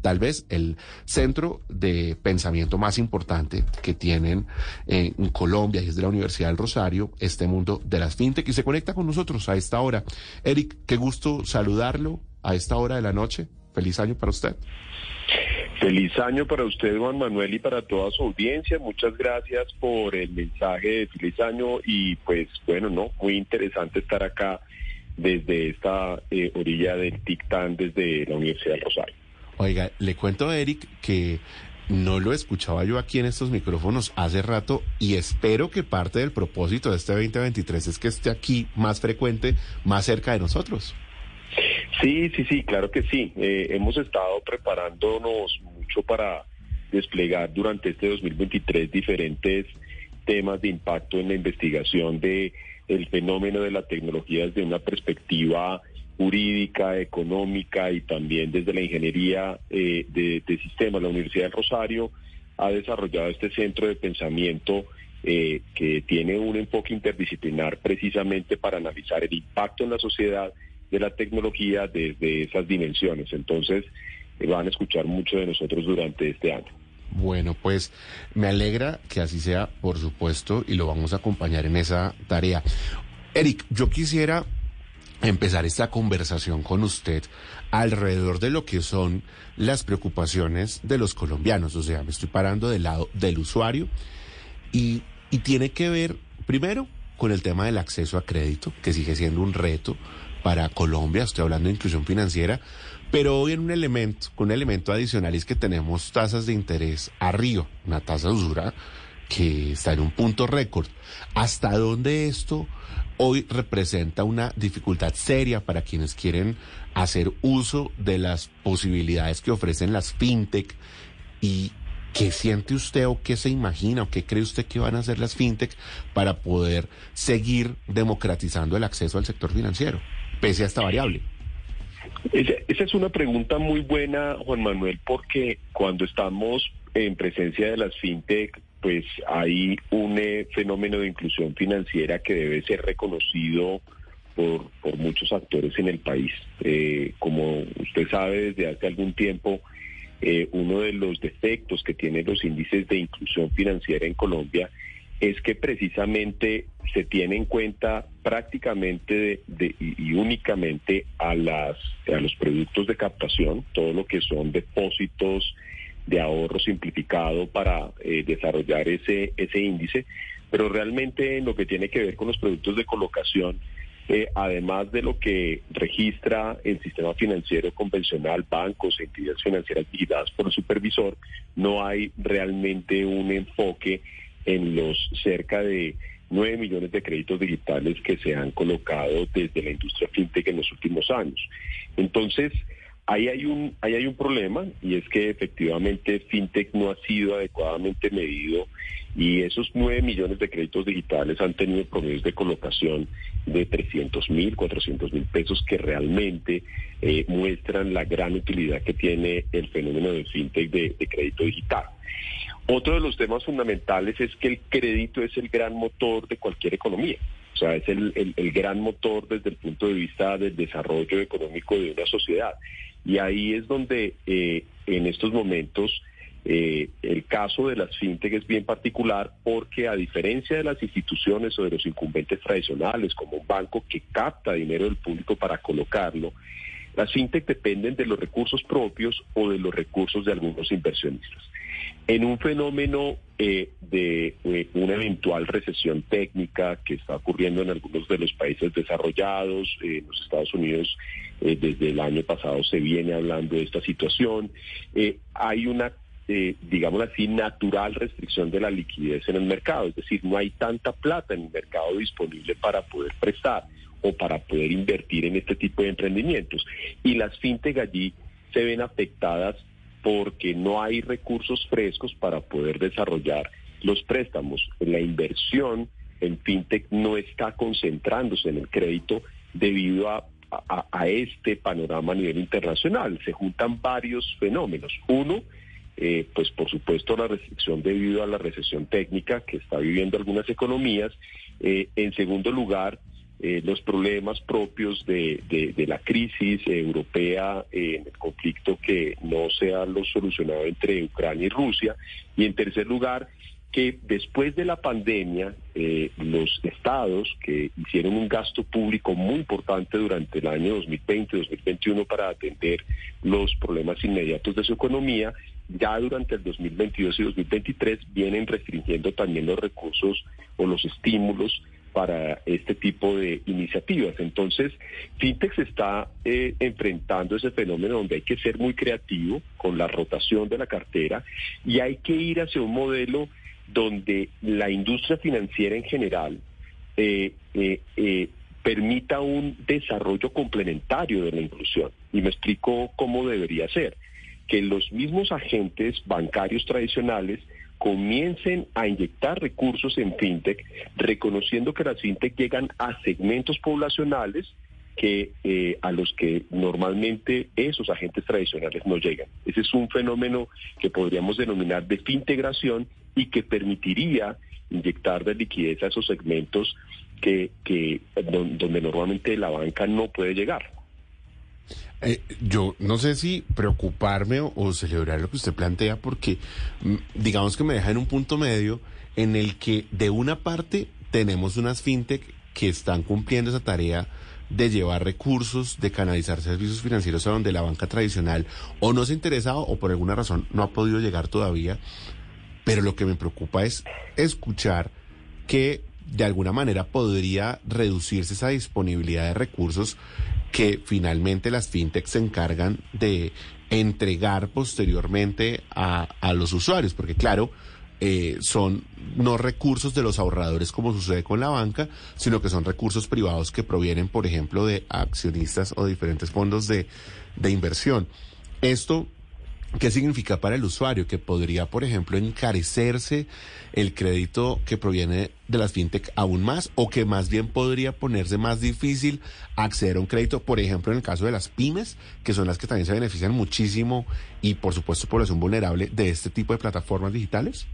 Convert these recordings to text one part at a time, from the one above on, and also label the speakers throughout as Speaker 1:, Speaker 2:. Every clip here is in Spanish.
Speaker 1: tal vez el centro de pensamiento más importante que tienen en Colombia y es de la Universidad del Rosario, este mundo de las fintech y se conecta con nosotros a esta hora. Eric, qué gusto saludarlo a esta hora de la noche. Feliz año para usted.
Speaker 2: Feliz año para usted, Juan Manuel, y para toda su audiencia. Muchas gracias por el mensaje de feliz año y pues bueno, no, muy interesante estar acá desde esta eh, orilla del TICTAN, desde la Universidad del Rosario.
Speaker 1: Oiga, le cuento a Eric que no lo escuchaba yo aquí en estos micrófonos hace rato y espero que parte del propósito de este 2023 es que esté aquí más frecuente, más cerca de nosotros.
Speaker 2: Sí, sí, sí, claro que sí. Eh, hemos estado preparándonos mucho para desplegar durante este 2023 diferentes temas de impacto en la investigación de el fenómeno de la tecnología desde una perspectiva jurídica, económica y también desde la ingeniería eh, de, sistemas. La Universidad del Rosario ha desarrollado este centro de pensamiento eh, que tiene un enfoque interdisciplinar precisamente para analizar el impacto en la sociedad de la tecnología desde esas dimensiones. Entonces, eh, van a escuchar mucho de nosotros durante este año.
Speaker 1: Bueno, pues me alegra que así sea, por supuesto, y lo vamos a acompañar en esa tarea. Eric, yo quisiera empezar esta conversación con usted alrededor de lo que son las preocupaciones de los colombianos. O sea, me estoy parando del lado del usuario y, tiene que ver, primero, con el tema del acceso a crédito, que sigue siendo un reto para Colombia, estoy hablando de inclusión financiera, pero hoy en un elemento, un elemento adicional es que tenemos tasas de interés arriba, una tasa de usura que está en un punto récord. ¿Hasta dónde esto hoy representa una dificultad seria para quienes quieren hacer uso de las posibilidades que ofrecen las fintech y ¿Qué siente usted o qué se imagina o qué cree usted que van a hacer las fintech para poder seguir democratizando el acceso al sector financiero, pese a esta variable?
Speaker 2: Esa, es una pregunta muy buena, Juan Manuel, porque cuando estamos en presencia de las fintech, pues hay un eh, fenómeno de inclusión financiera que debe ser reconocido por, por muchos actores en el país. Eh, como usted sabe, desde hace algún tiempo, eh, uno de los defectos que tienen los índices de inclusión financiera en Colombia es que precisamente se tiene en cuenta prácticamente de, de, y únicamente a, las, a los productos de captación, todo lo que son depósitos de ahorro simplificado para eh, desarrollar ese, ese índice, pero realmente en lo que tiene que ver con los productos de colocación, eh, además de lo que registra el sistema financiero convencional, bancos, entidades financieras vigiladas por el supervisor, no hay realmente un enfoque en los cerca de 9 millones de créditos digitales que se han colocado desde la industria fintech en los últimos años. Entonces, ahí hay un, ahí hay un problema y es que efectivamente fintech no ha sido adecuadamente medido y esos 9 millones de créditos digitales han tenido promedios de colocación de 300 mil, 400 mil pesos que realmente eh, muestran la gran utilidad que tiene el fenómeno del fintech de, de crédito digital. Otro de los temas fundamentales es que el crédito es el gran motor de cualquier economía. O sea, es el, gran motor desde el punto de vista del desarrollo económico de una sociedad. Y ahí es donde eh, en estos momentos eh, el caso de las fintech es bien particular porque a diferencia de las instituciones o de los incumbentes tradicionales, como un banco que capta dinero del público para colocarlo, las fintech dependen de los recursos propios o de los recursos de algunos inversionistas. En un fenómeno eh, de eh, una eventual recesión técnica que está ocurriendo en algunos de los países desarrollados, eh, en los Estados Unidos eh, desde el año pasado se viene hablando de esta situación, hay una eh, digamos así, natural restricción de la liquidez en el mercado. Es decir, no hay tanta plata en el mercado disponible para poder prestar o para poder invertir en este tipo de emprendimientos. Y las fintech allí se ven afectadas porque no hay recursos frescos para poder desarrollar los préstamos. La inversión en fintech no está concentrándose en el crédito debido a, este panorama a nivel internacional. Se juntan varios fenómenos. Uno, eh, pues por supuesto la restricción debido a la recesión técnica que está viviendo algunas economías. Eh, en segundo lugar, eh, los problemas propios de, la crisis europea en el conflicto que no se ha solucionado entre Ucrania y Rusia. Y en tercer lugar, que después de la pandemia, eh, los estados que hicieron un gasto público muy importante durante el año 2020-2021 para atender los problemas inmediatos de su economía, ya durante el 2022 y 2023 vienen restringiendo también los recursos o los estímulos para este tipo de iniciativas. Entonces, Fintech está eh, enfrentando ese fenómeno donde hay que ser muy creativo con la rotación de la cartera y hay que ir hacia un modelo donde la industria financiera en general eh, eh, permita un desarrollo complementario de la inclusión. Y me explico cómo debería ser. Que los mismos agentes bancarios tradicionales comiencen a inyectar recursos en fintech, reconociendo que las fintech llegan a segmentos poblacionales que eh, a los que normalmente esos agentes tradicionales no llegan. Ese es un fenómeno que podríamos denominar de fintegración y que permitiría inyectar de liquidez a esos segmentos que, que donde normalmente la banca no puede llegar.
Speaker 1: Eh, yo no sé si preocuparme o, celebrar lo que usted plantea, porque mm, digamos que me deja en un punto medio en el que de una parte tenemos unas fintech que están cumpliendo esa tarea de llevar recursos, de canalizar servicios financieros a donde la banca tradicional o no se ha interesado o por alguna razón no ha podido llegar todavía. Pero lo que me preocupa es escuchar que de alguna manera podría reducirse esa disponibilidad de recursos que finalmente las fintechs se encargan de entregar posteriormente a, a los usuarios, porque claro, eh, son no recursos de los ahorradores como sucede con la banca, sino que son recursos privados que provienen, por ejemplo, de accionistas o diferentes fondos de, de inversión. Esto ¿Qué significa para el usuario? Que podría, por ejemplo, encarecerse el crédito que proviene de las fintech aún más o que más bien podría ponerse más difícil acceder a un crédito, por ejemplo, en el caso de las pymes, que son las que también se benefician muchísimo y, por supuesto, población vulnerable de este tipo de plataformas digitales?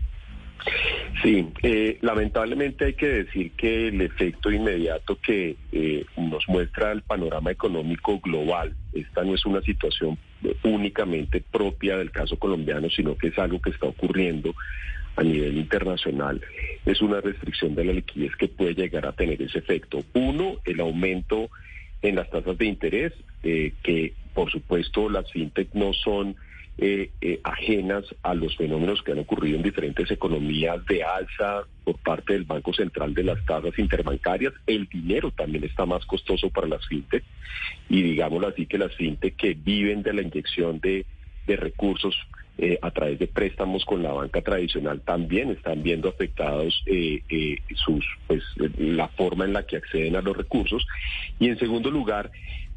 Speaker 2: Sí, eh, lamentablemente hay que decir que el efecto inmediato que eh, nos muestra el panorama económico global, esta no es una situación únicamente propia del caso colombiano, sino que es algo que está ocurriendo a nivel internacional, es una restricción de la liquidez que puede llegar a tener ese efecto. Uno, el aumento en las tasas de interés, eh, que por supuesto las fintech no son eh, eh, ajenas a los fenómenos que han ocurrido en diferentes economías de alza por parte del Banco Central de las tasas interbancarias. El dinero también está más costoso para las fintech y digámoslo así que las fintech que viven de la inyección de, recursos eh, a través de préstamos con la banca tradicional también están viendo afectados sus pues la forma en la que acceden a los recursos y en segundo lugar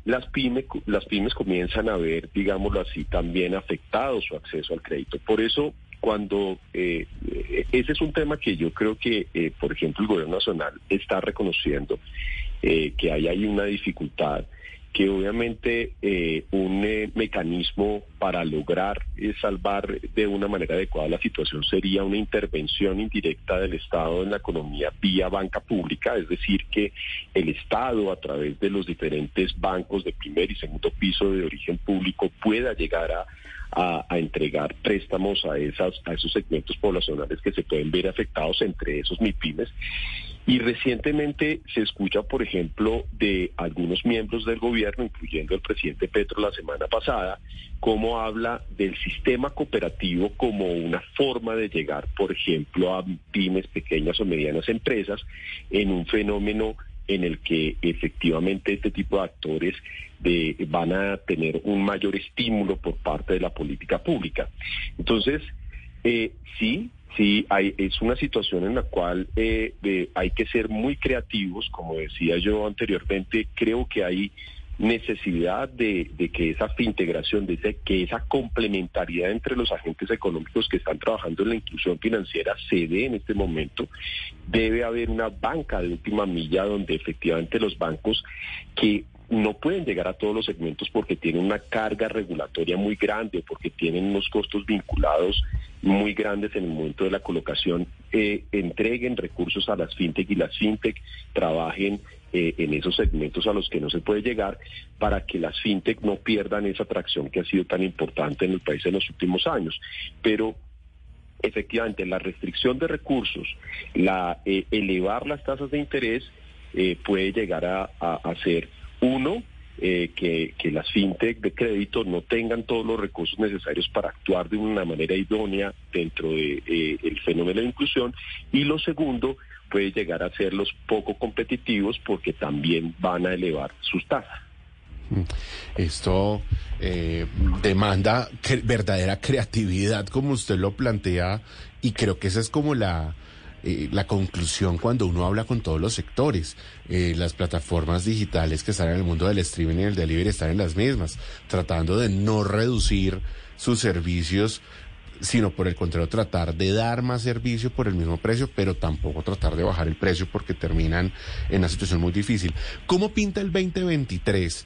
Speaker 2: las pymes, las pymes comienzan a ver, digámoslo así, también afectado su acceso al crédito. Por eso, cuando eh, ese es un tema que yo creo que, eh, por ejemplo, el gobierno nacional está reconociendo eh, que hay ahí una dificultad que obviamente eh, un eh, mecanismo para lograr eh, salvar de una manera adecuada la situación sería una intervención indirecta del Estado en la economía vía banca pública, es decir, que el Estado a través de los diferentes bancos de primer y segundo piso de origen público pueda llegar a a, entregar préstamos a, esas, a esos segmentos poblacionales que se pueden ver afectados, entre esos MIPIMES. Y recientemente se escucha, por ejemplo, de algunos miembros del gobierno, incluyendo el presidente Petro la semana pasada, cómo habla del sistema cooperativo como una forma de llegar, por ejemplo, a pymes, pequeñas o medianas empresas, en un fenómeno en el que efectivamente este tipo de actores van a tener un mayor estímulo por parte de la política pública. Entonces, eh, sí, Sí, hay, es una situación en la cual eh, de- hay que ser muy creativos, como decía yo anteriormente, creo que hay necesidad de, de que esa integración, de ese- que esa complementariedad entre los agentes económicos que están trabajando en la inclusión financiera se dé en este momento. Debe haber una banca de última milla donde efectivamente los bancos que no pueden llegar a todos los segmentos porque tienen una carga regulatoria muy grande, porque tienen unos costos vinculados muy grandes en el momento de la colocación, eh, entreguen recursos a las fintech y las fintech trabajen eh, en esos segmentos a los que no se puede llegar para que las fintech no pierdan esa atracción que ha sido tan importante en el país en los últimos años. Pero efectivamente la restricción de recursos, la eh, elevar las tasas de interés eh, puede llegar a, a, a ser uno eh, que, que las fintech de crédito no tengan todos los recursos necesarios para actuar de una manera idónea dentro de eh, fenómeno de inclusión y lo segundo puede llegar a serlos poco competitivos porque también van a elevar sus tasas.
Speaker 1: Esto eh, demanda verdadera creatividad, como usted lo plantea, y creo que esa es como la, eh, la conclusión cuando uno habla con todos los sectores. Eh, las plataformas digitales que están en el mundo del streaming y el delivery están en las mismas, tratando de no reducir sus servicios sino por el contrario tratar de dar más servicio por el mismo precio, pero tampoco tratar de bajar el precio porque terminan en una situación muy difícil. ¿Cómo pinta el 2023,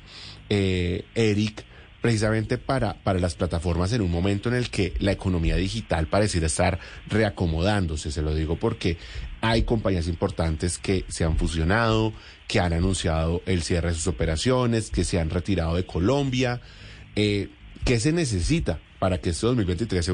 Speaker 1: eh, Eric, precisamente para, para las plataformas en un momento en el que la economía digital pareciera estar reacomodándose? Se lo digo porque hay compañías importantes que se han fusionado, que han anunciado el cierre de sus operaciones, que se han retirado de Colombia. Eh, ¿Qué se necesita para que este 2023 se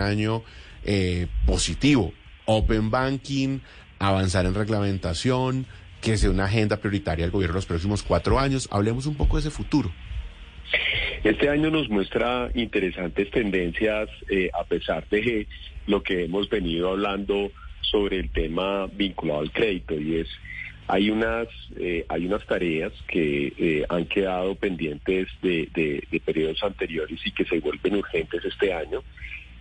Speaker 1: Año eh, positivo. Open banking, avanzar en reglamentación, que sea una agenda prioritaria del gobierno los próximos cuatro años. Hablemos un poco de ese futuro.
Speaker 2: Este año nos muestra interesantes tendencias eh, a pesar de lo que hemos venido hablando sobre el tema vinculado al crédito y es hay unas eh, hay unas tareas que eh, han quedado pendientes de, de- de periodos anteriores y que se vuelven urgentes este año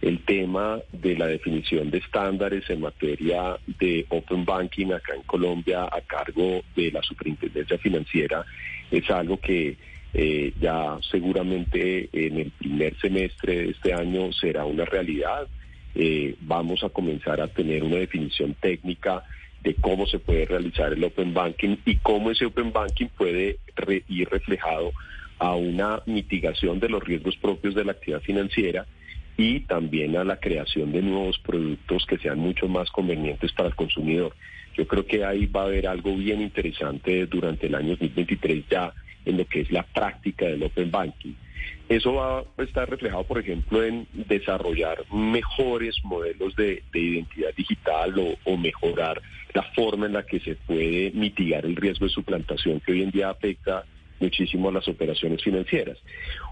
Speaker 2: el tema de la definición de estándares en materia de open banking acá en Colombia a cargo de la superintendencia financiera es algo que eh, ya seguramente en el primer semestre de este año será una realidad. Eh, vamos a comenzar a tener una definición técnica de cómo se puede realizar el open banking y cómo ese open banking puede re- ir reflejado a una mitigación de los riesgos propios de la actividad financiera y también a la creación de nuevos productos que sean mucho más convenientes para el consumidor. Yo creo que ahí va a haber algo bien interesante durante el año 2023 ya en lo que es la práctica del Open Banking. Eso va a estar reflejado, por ejemplo, en desarrollar mejores modelos de, de identidad digital o, o mejorar la forma en la que se puede mitigar el riesgo de suplantación que hoy en día afecta muchísimo a las operaciones financieras.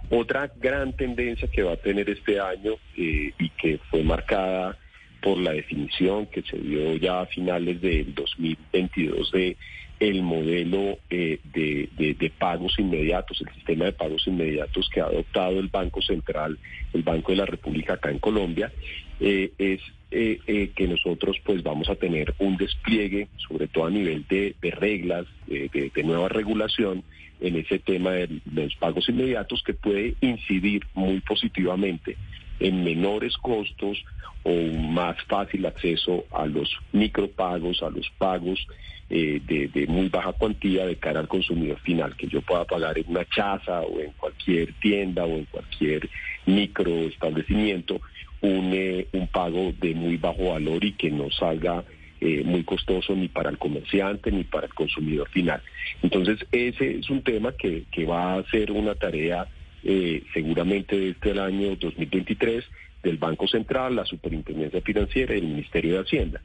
Speaker 2: Otra gran tendencia que va a tener este año eh, y que fue marcada por la definición que se dio ya a finales del 2022 de el modelo eh, de, pagos inmediatos, el sistema de pagos inmediatos que ha adoptado el Banco Central, el Banco de la República acá en Colombia, eh, es que nosotros pues vamos a tener un despliegue, sobre todo a nivel de, reglas, de nueva regulación en ese tema de, los pagos inmediatos que puede incidir muy positivamente en menores costos o más fácil acceso a los micropagos, a los pagos eh, de, de muy baja cuantía de cara al consumidor final, que yo pueda pagar en una chaza o en cualquier tienda o en cualquier microestablecimiento un, eh, un pago de muy bajo valor y que no salga eh, muy costoso ni para el comerciante ni para el consumidor final. Entonces, ese es un tema que, que va a ser una tarea eh, seguramente de este año 2023 del Banco Central, la Superintendencia Financiera y el Ministerio de Hacienda.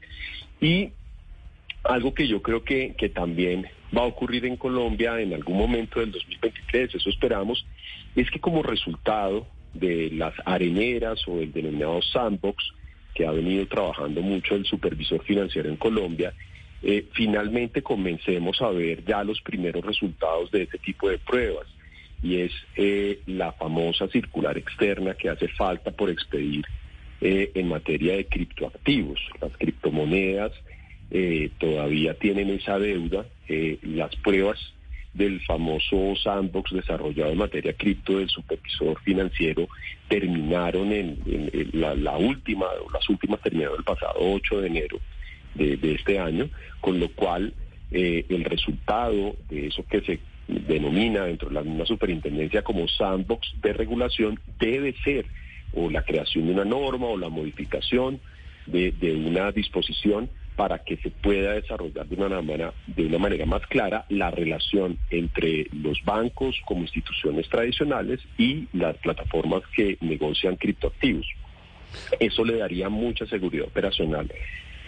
Speaker 2: Y algo que yo creo que, que también va a ocurrir en Colombia en algún momento del 2023, eso esperamos, es que como resultado de las areneras o el denominado sandbox, que ha venido trabajando mucho el supervisor financiero en Colombia, eh, finalmente comencemos a ver ya los primeros resultados de este tipo de pruebas. Y es eh, la famosa circular externa que hace falta por expedir eh, en materia de criptoactivos. Las criptomonedas todavía tienen esa deuda. las pruebas del famoso sandbox desarrollado en materia cripto del supervisor financiero terminaron en, la, última, las últimas terminaron el pasado 8 de enero de, este año, con lo cual eh, el resultado de eso que se denomina dentro de la misma superintendencia como sandbox de regulación debe ser o la creación de una norma o la modificación de, de una disposición para que se pueda desarrollar de una manera, de una manera más clara la relación entre los bancos como instituciones tradicionales y las plataformas que negocian criptoactivos. Eso le daría mucha seguridad operacional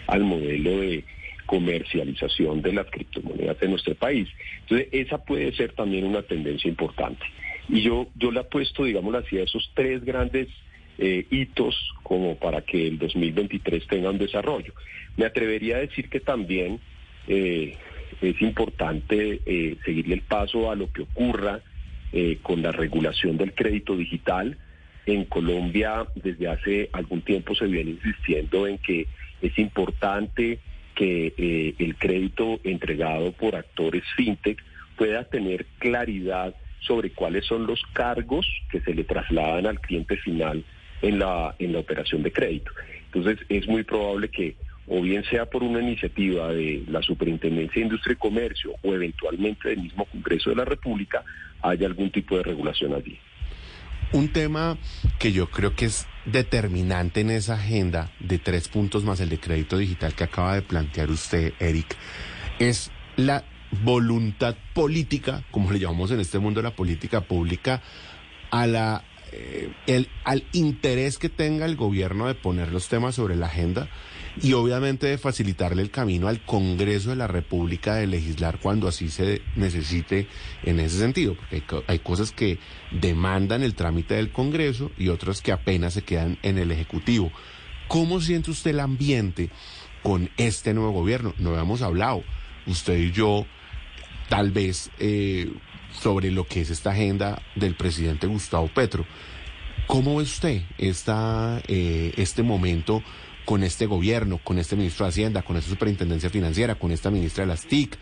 Speaker 2: al modelo de comercialización de las criptomonedas de nuestro país. Entonces, esa puede ser también una tendencia importante. Y yo, yo le apuesto, digamos así, a esos tres grandes eh, hitos como para que el 2023 tenga un desarrollo. Me atrevería a decir que también eh, es importante eh, seguirle el paso a lo que ocurra con la regulación del crédito digital. En Colombia desde hace algún tiempo se viene insistiendo en que es importante que el crédito entregado por actores fintech pueda tener claridad sobre cuáles son los cargos que se le trasladan al cliente final en la, en la operación de crédito. Entonces es muy probable que o bien sea por una iniciativa de la Superintendencia de Industria y Comercio o eventualmente del mismo Congreso de la República, haya algún tipo de regulación allí.
Speaker 1: Un tema que yo creo que es determinante en esa agenda de tres puntos más el de crédito digital que acaba de plantear usted, Eric, es la voluntad política, como le llamamos en este mundo la política pública, a la eh, el, al interés que tenga el gobierno de poner los temas sobre la agenda y obviamente de facilitarle el camino al Congreso de la República de legislar cuando así se necesite en ese sentido, porque hay, cosas que demandan el trámite del Congreso y otras que apenas se quedan en el Ejecutivo. ¿Cómo siente usted el ambiente con este nuevo gobierno? No habíamos hablado, usted y yo, tal vez eh, sobre lo que es esta agenda del presidente Gustavo Petro. ¿Cómo ve usted esta, eh, este momento con este gobierno, con este ministro de Hacienda, con esta superintendencia financiera, con esta ministra de las TIC,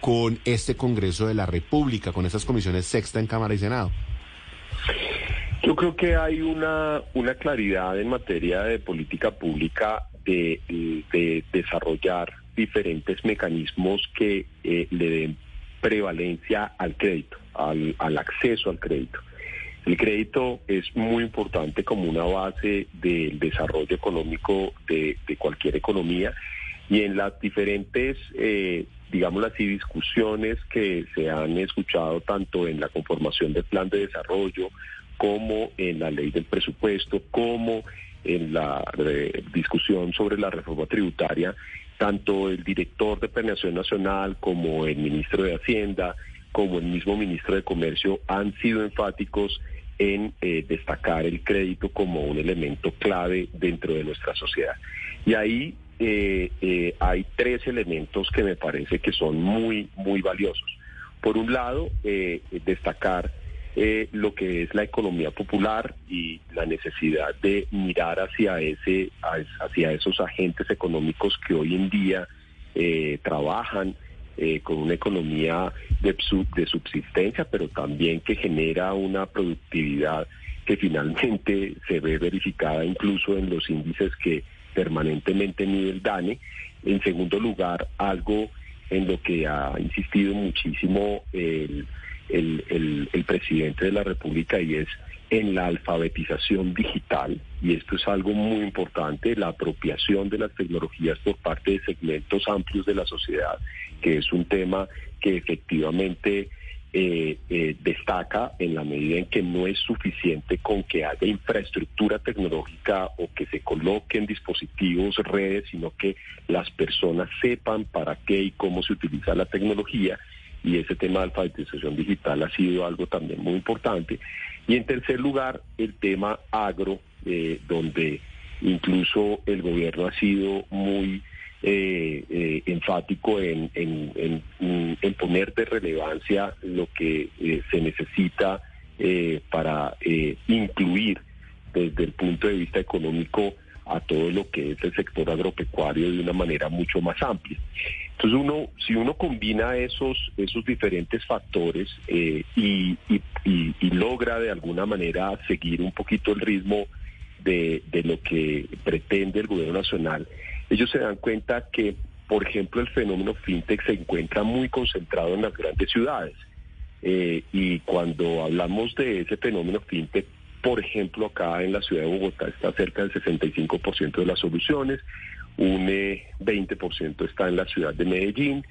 Speaker 1: con este Congreso de la República, con estas comisiones sexta en Cámara y Senado?
Speaker 2: Yo creo que hay una, una claridad en materia de política pública de, de desarrollar diferentes mecanismos que eh, le den prevalencia al crédito, al, acceso al crédito. El crédito es muy importante como una base del desarrollo económico de, cualquier economía y en las diferentes, eh, digamos así, discusiones que se han escuchado tanto en la conformación del plan de desarrollo como en la ley del presupuesto, como en la eh, discusión sobre la reforma tributaria, tanto el director de Planeación Nacional como el ministro de Hacienda, como el mismo ministro de Comercio han sido enfáticos en eh, destacar el crédito como un elemento clave dentro de nuestra sociedad. Y ahí eh, eh, hay tres elementos que me parece que son muy, muy valiosos. Por un lado, destacar eh, lo que es la economía popular y la necesidad de mirar hacia ese hacia esos agentes económicos que hoy en día eh, trabajan eh, con una economía de, de subsistencia, pero también que genera una productividad que finalmente se ve verificada incluso en los índices que permanentemente mide el DANE. En segundo lugar, algo en lo que ha insistido muchísimo el el, el, presidente de la República y es en la alfabetización digital, y esto es algo muy importante, la apropiación de las tecnologías por parte de segmentos amplios de la sociedad, que es un tema que efectivamente eh, eh, destaca en la medida en que no es suficiente con que haya infraestructura tecnológica o que se coloquen dispositivos, redes, sino que las personas sepan para qué y cómo se utiliza la tecnología. Y ese tema de alfabetización digital ha sido algo también muy importante. Y en tercer lugar, el tema agro, eh, donde incluso el gobierno ha sido muy eh, eh, enfático en, en, en, en, poner de relevancia lo que eh, se necesita para incluir desde el punto de vista económico a todo lo que es el sector agropecuario de una manera mucho más amplia. Entonces uno, si uno combina esos, esos diferentes factores eh, y, logra de alguna manera seguir un poquito el ritmo de, de lo que pretende el gobierno nacional, ellos se dan cuenta que, por ejemplo, el fenómeno fintech se encuentra muy concentrado en las grandes ciudades. Eh, y cuando hablamos de ese fenómeno fintech, por ejemplo, acá en la ciudad de Bogotá está cerca del 65% de las soluciones, un eh, 20% está en la ciudad de Medellín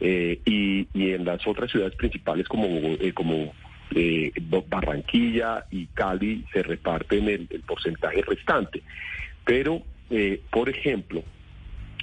Speaker 2: eh, y, y, en las otras ciudades principales como, eh, como Barranquilla y Cali se reparten el, el porcentaje restante. Pero, por ejemplo,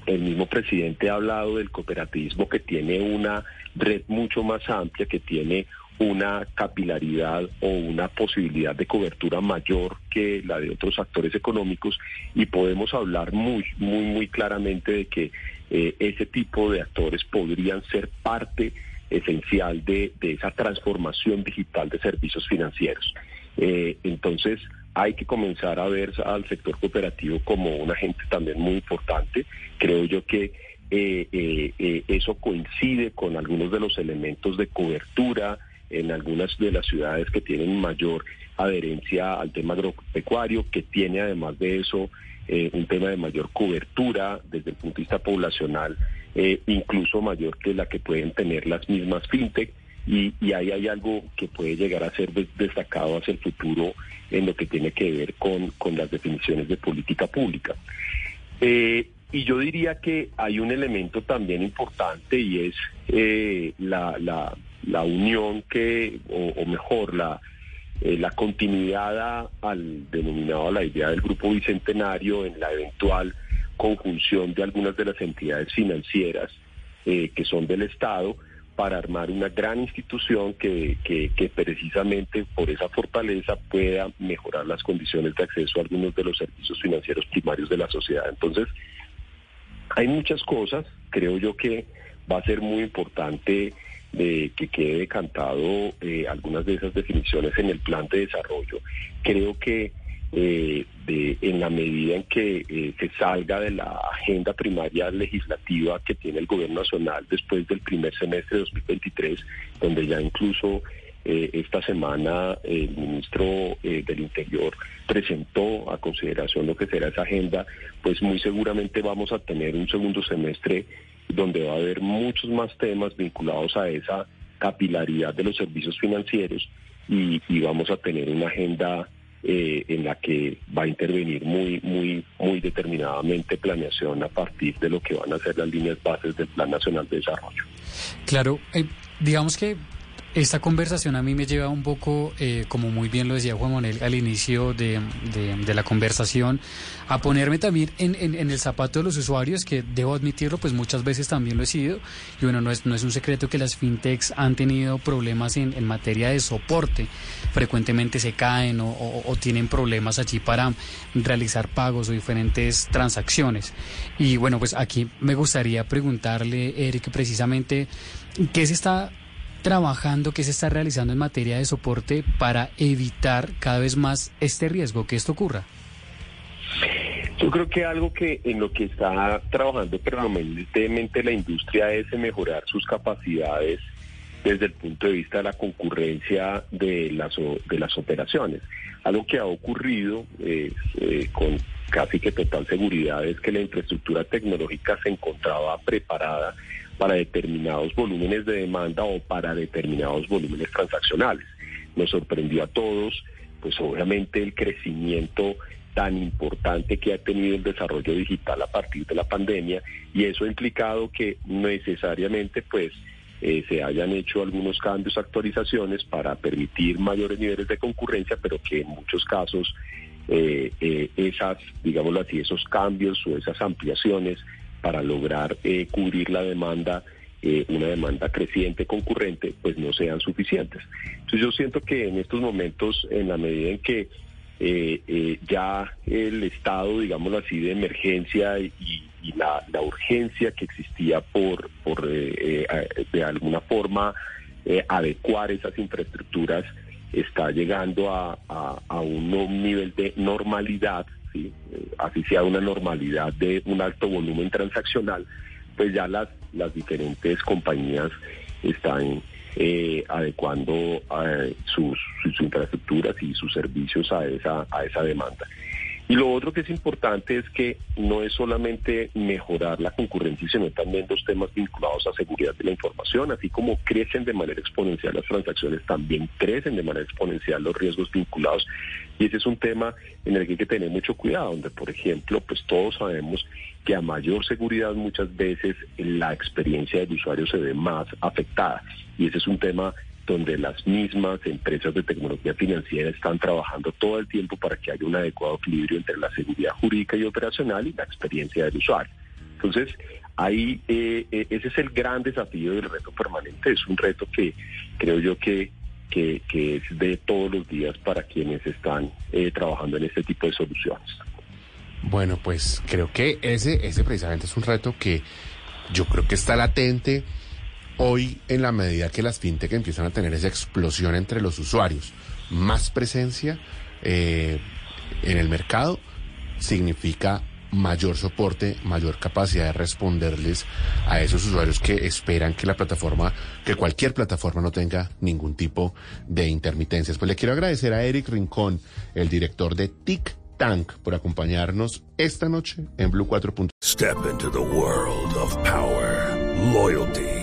Speaker 2: el mismo presidente ha hablado del cooperativismo que tiene una red mucho más amplia, que tiene una capilaridad o una posibilidad de cobertura mayor que la de otros actores económicos y podemos hablar muy, muy, muy claramente de que eh, ese tipo de actores podrían ser parte esencial de, esa transformación digital de servicios financieros. Eh, entonces, hay que comenzar a ver al sector cooperativo como un agente también muy importante. Creo yo que eh, eso coincide con algunos de los elementos de cobertura en algunas de las ciudades que tienen mayor adherencia al tema agropecuario, que tiene además de eso un tema de mayor cobertura desde el punto de vista poblacional, incluso mayor que la que pueden tener las mismas fintech y, ahí hay algo que puede llegar a ser destacado hacia el futuro en lo que tiene que ver con, con las definiciones de política pública. Eh, y yo diría que hay un elemento también importante y es eh, la, la, unión que, o, mejor, la, eh, la continuidad al denominado a la idea del grupo bicentenario en la eventual conjunción de algunas de las entidades financieras que son del Estado para armar una gran institución que, que, precisamente por esa fortaleza pueda mejorar las condiciones de acceso a algunos de los servicios financieros primarios de la sociedad. Entonces, hay muchas cosas, creo yo que va a ser muy importante de que quede decantado eh, algunas de esas definiciones en el plan de desarrollo. Creo que eh, de, en la medida en que eh, se salga de la agenda primaria legislativa que tiene el gobierno nacional después del primer semestre de 2023, donde ya incluso eh, esta semana el ministro eh, del Interior presentó a consideración lo que será esa agenda, pues muy seguramente vamos a tener un segundo semestre donde va a haber muchos más temas vinculados a esa capilaridad de los servicios financieros y, vamos a tener una agenda eh, en la que va a intervenir muy, muy, muy determinadamente planeación a partir de lo que van a ser las líneas bases del Plan Nacional de Desarrollo.
Speaker 3: Claro, eh, digamos que esta conversación a mí me lleva un poco, eh, como muy bien lo decía Juan Manuel al inicio de, de, la conversación, a ponerme también en, en, el zapato de los usuarios, que debo admitirlo, pues muchas veces también lo he sido. Y bueno, no es, no es un secreto que las fintechs han tenido problemas en, en materia de soporte. Frecuentemente se caen o, o, o, tienen problemas allí para realizar pagos o diferentes transacciones. Y bueno, pues aquí me gustaría preguntarle, Eric, precisamente, ¿qué se está trabajando, qué se está realizando en materia de soporte para evitar cada vez más este riesgo que esto ocurra?
Speaker 2: Yo creo que algo que en lo que está trabajando permanentemente la industria es mejorar sus capacidades desde el punto de vista de la concurrencia de las, de las operaciones. Algo que ha ocurrido eh, con casi que total seguridad es que la infraestructura tecnológica se encontraba preparada para determinados volúmenes de demanda o para determinados volúmenes transaccionales. Nos sorprendió a todos, pues obviamente el crecimiento tan importante que ha tenido el desarrollo digital a partir de la pandemia y eso ha implicado que necesariamente pues eh, se hayan hecho algunos cambios, actualizaciones para permitir mayores niveles de concurrencia, pero que en muchos casos eh, eh, esas, digámoslo así, esos cambios o esas ampliaciones para lograr eh, cubrir la demanda, eh, una demanda creciente, concurrente, pues no sean suficientes. Entonces yo siento que en estos momentos, en la medida en que eh, eh, ya el estado, digámoslo así, de emergencia y, la, urgencia que existía por, por de alguna forma adecuar esas infraestructuras está llegando a, a- un nivel de normalidad, ¿sí? Eh, así sea una normalidad de un alto volumen transaccional, pues ya las, las diferentes compañías están eh, adecuando eh, sus, sus infraestructuras y sus servicios a esa, a esa demanda. Y lo otro que es importante es que no es solamente mejorar la concurrencia, sino también los temas vinculados a seguridad de la información, así como crecen de manera exponencial las transacciones, también crecen de manera exponencial los riesgos vinculados. Y ese es un tema en el que hay que tener mucho cuidado, donde, por ejemplo, pues todos sabemos que a mayor seguridad muchas veces la experiencia del usuario se ve más afectada. Y ese es un tema donde las mismas empresas de tecnología financiera están trabajando todo el tiempo para que haya un adecuado equilibrio entre la seguridad jurídica y operacional y la experiencia del usuario. Entonces, ahí eh, eh, ese es el gran desafío del reto permanente. Es un reto que creo yo que, que, es de todos los días para quienes están eh, trabajando en este tipo de soluciones.
Speaker 1: Bueno, pues creo que ese, ese precisamente es un reto que yo creo que está latente hoy en la medida que las fintech empiezan a tener esa explosión entre los usuarios. Más presencia eh, en el mercado significa mayor soporte, mayor capacidad de responderles a esos usuarios que esperan que la plataforma, que cualquier plataforma no tenga ningún tipo de intermitencias. Pues le quiero agradecer a Eric Rincón, el director de TIC Tank, por acompañarnos esta noche en Blue 4.
Speaker 4: Step into the world of power, loyalty,